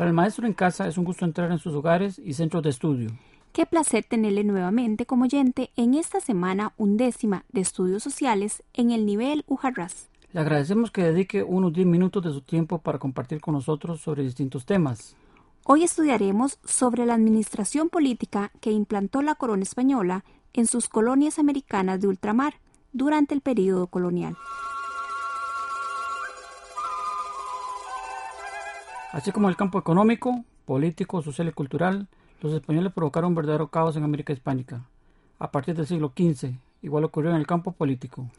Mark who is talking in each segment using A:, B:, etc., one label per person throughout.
A: Para el maestro en casa es un gusto entrar en sus hogares y centros de estudio.
B: Qué placer tenerle nuevamente como oyente en esta semana undécima de estudios sociales en el nivel Ujarras.
A: Le agradecemos que dedique unos 10 minutos de su tiempo para compartir con nosotros sobre distintos temas.
B: Hoy estudiaremos sobre la administración política que implantó la corona española en sus colonias americanas de ultramar durante el período colonial.
A: Así como el campo económico, político, social y cultural, los españoles provocaron un verdadero caos en América Hispánica. A partir del siglo XV, igual ocurrió en el campo político.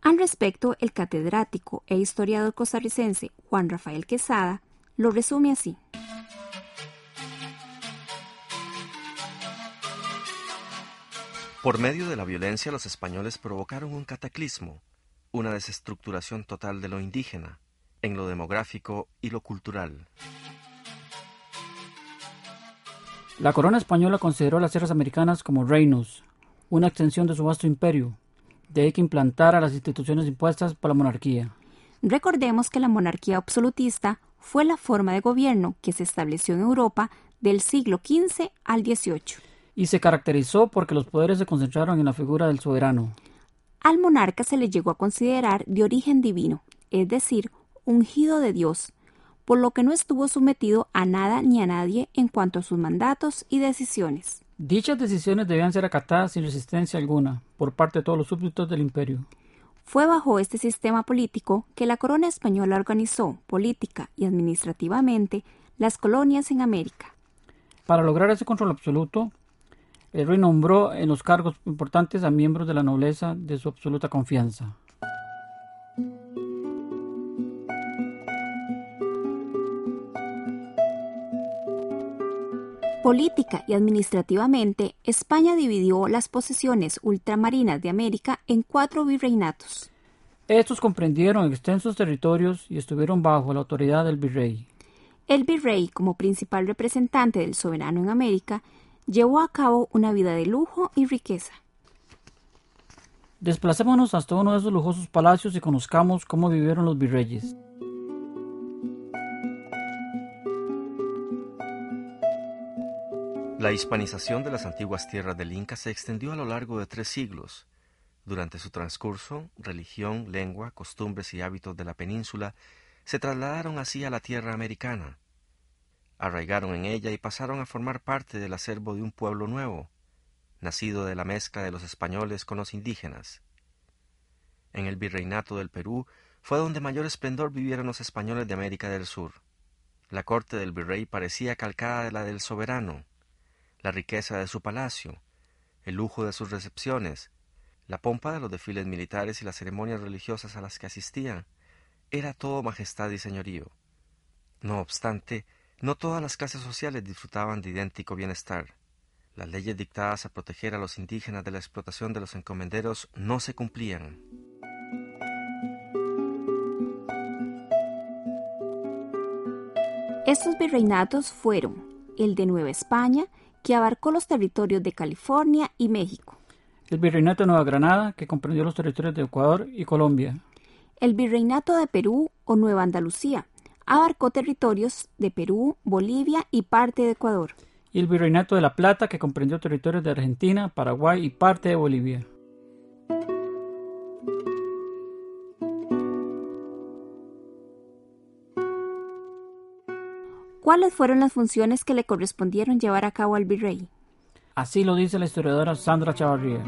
B: Al respecto, el catedrático e historiador costarricense Juan Rafael Quesada lo resume así.
C: Por medio de la violencia los españoles provocaron un cataclismo, una desestructuración total de lo indígena, en lo demográfico y lo cultural.
A: La corona española consideró las tierras americanas como reinos, una extensión de su vasto imperio, de ahí que implantara las instituciones impuestas por la monarquía.
B: Recordemos que la monarquía absolutista fue la forma de gobierno que se estableció en Europa del siglo XV al XVIII.
A: Y se caracterizó porque los poderes se concentraron en la figura del soberano.
B: Al monarca se le llegó a considerar de origen divino, es decir, ungido de Dios, por lo que no estuvo sometido a nada ni a nadie en cuanto a sus mandatos y decisiones.
A: Dichas decisiones debían ser acatadas sin resistencia alguna por parte de todos los súbditos del imperio.
B: Fue bajo este sistema político que la corona española organizó política y administrativamente las colonias en América.
A: Para lograr ese control absoluto, el rey nombró en los cargos importantes a miembros de la nobleza de su absoluta confianza.
B: Política y administrativamente, España dividió las posesiones ultramarinas de América en cuatro virreinatos.
A: Estos comprendieron extensos territorios y estuvieron bajo la autoridad del virrey.
B: El virrey, como principal representante del soberano en América, llevó a cabo una vida de lujo y riqueza.
A: Desplacémonos hasta uno de esos lujosos palacios y conozcamos cómo vivieron los virreyes.
C: La hispanización de las antiguas tierras del Inca se extendió a lo largo de tres siglos. Durante su transcurso, religión, lengua, costumbres y hábitos de la península se trasladaron así a la tierra americana. Arraigaron en ella y pasaron a formar parte del acervo de un pueblo nuevo, nacido de la mezcla de los españoles con los indígenas. En el virreinato del Perú fue donde mayor esplendor vivieron los españoles de América del Sur. La corte del virrey parecía calcada de la del soberano, la riqueza de su palacio, el lujo de sus recepciones, la pompa de los desfiles militares y las ceremonias religiosas a las que asistían, era todo majestad y señorío. No obstante, no todas las clases sociales disfrutaban de idéntico bienestar. Las leyes dictadas a proteger a los indígenas de la explotación de los encomenderos no se cumplían.
B: Estos virreinatos fueron el de Nueva España, que abarcó los territorios de California y México.
A: El Virreinato de Nueva Granada, que comprendió los territorios de Ecuador y Colombia.
B: El Virreinato de Perú o Nueva Andalucía abarcó territorios de Perú, Bolivia y parte de Ecuador.
A: Y el Virreinato de La Plata, que comprendió territorios de Argentina, Paraguay y parte de Bolivia.
B: ¿Cuáles fueron las funciones que le correspondieron llevar a cabo al virrey?
A: Así lo dice la historiadora Sandra Chavarría.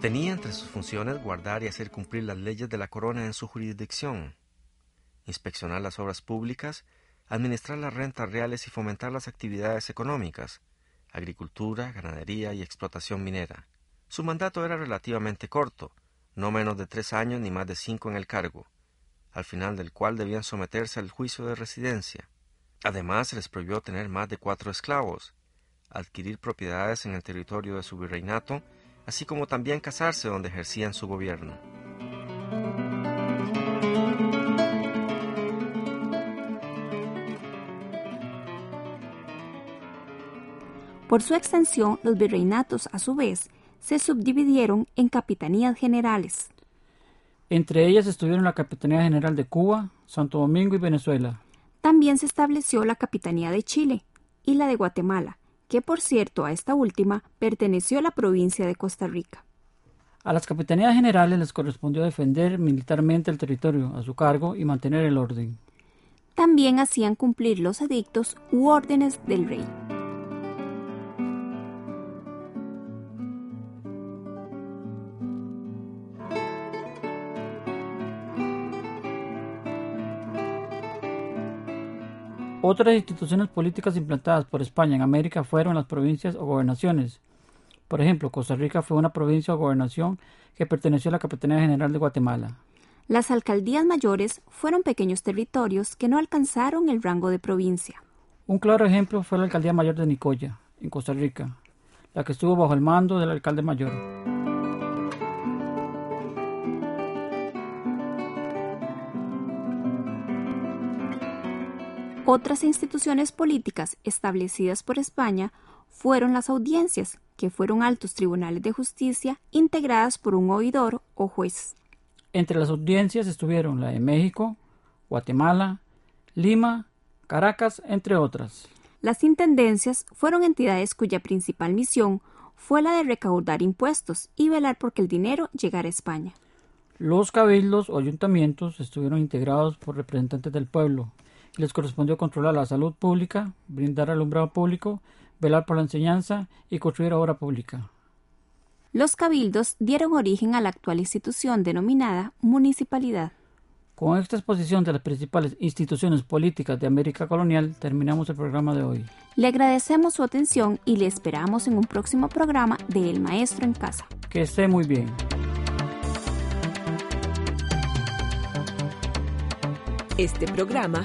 C: Tenía entre sus funciones guardar y hacer cumplir las leyes de la corona en su jurisdicción, inspeccionar las obras públicas, administrar las rentas reales y fomentar las actividades económicas, agricultura, ganadería y explotación minera. Su mandato era relativamente corto, no menos de tres años ni más de cinco en el cargo, al final del cual debían someterse al juicio de residencia. Además, les prohibió tener más de cuatro esclavos, adquirir propiedades en el territorio de su virreinato, así como también casarse donde ejercían su gobierno.
B: Por su extensión, los virreinatos, a su vez, se subdividieron en capitanías generales.
A: Entre ellas estuvieron la Capitanía General de Cuba, Santo Domingo y Venezuela.
B: También se estableció la Capitanía de Chile y la de Guatemala, que por cierto a esta última perteneció a la provincia de Costa Rica.
A: A las capitanías generales les correspondió defender militarmente el territorio a su cargo y mantener el orden.
B: También hacían cumplir los edictos u órdenes del rey.
A: Otras instituciones políticas implantadas por España en América fueron las provincias o gobernaciones. Por ejemplo, Costa Rica fue una provincia o gobernación que perteneció a la Capitanía General de Guatemala.
B: Las alcaldías mayores fueron pequeños territorios que no alcanzaron el rango de provincia.
A: Un claro ejemplo fue la Alcaldía Mayor de Nicoya, en Costa Rica, la que estuvo bajo el mando del alcalde mayor.
B: Otras instituciones políticas establecidas por España fueron las audiencias, que fueron altos tribunales de justicia integradas por un oidor o juez.
A: Entre las audiencias estuvieron la de México, Guatemala, Lima, Caracas, entre otras.
B: Las intendencias fueron entidades cuya principal misión fue la de recaudar impuestos y velar por que el dinero llegara a España.
A: Los cabildos o ayuntamientos estuvieron integrados por representantes del pueblo, les correspondió controlar la salud pública, brindar alumbrado público, velar por la enseñanza y construir obra pública.
B: Los cabildos dieron origen a la actual institución denominada municipalidad.
A: Con esta exposición de las principales instituciones políticas de América colonial terminamos el programa de hoy.
B: Le agradecemos su atención y le esperamos en un próximo programa de El Maestro en Casa.
A: Que esté muy bien.
D: Este programa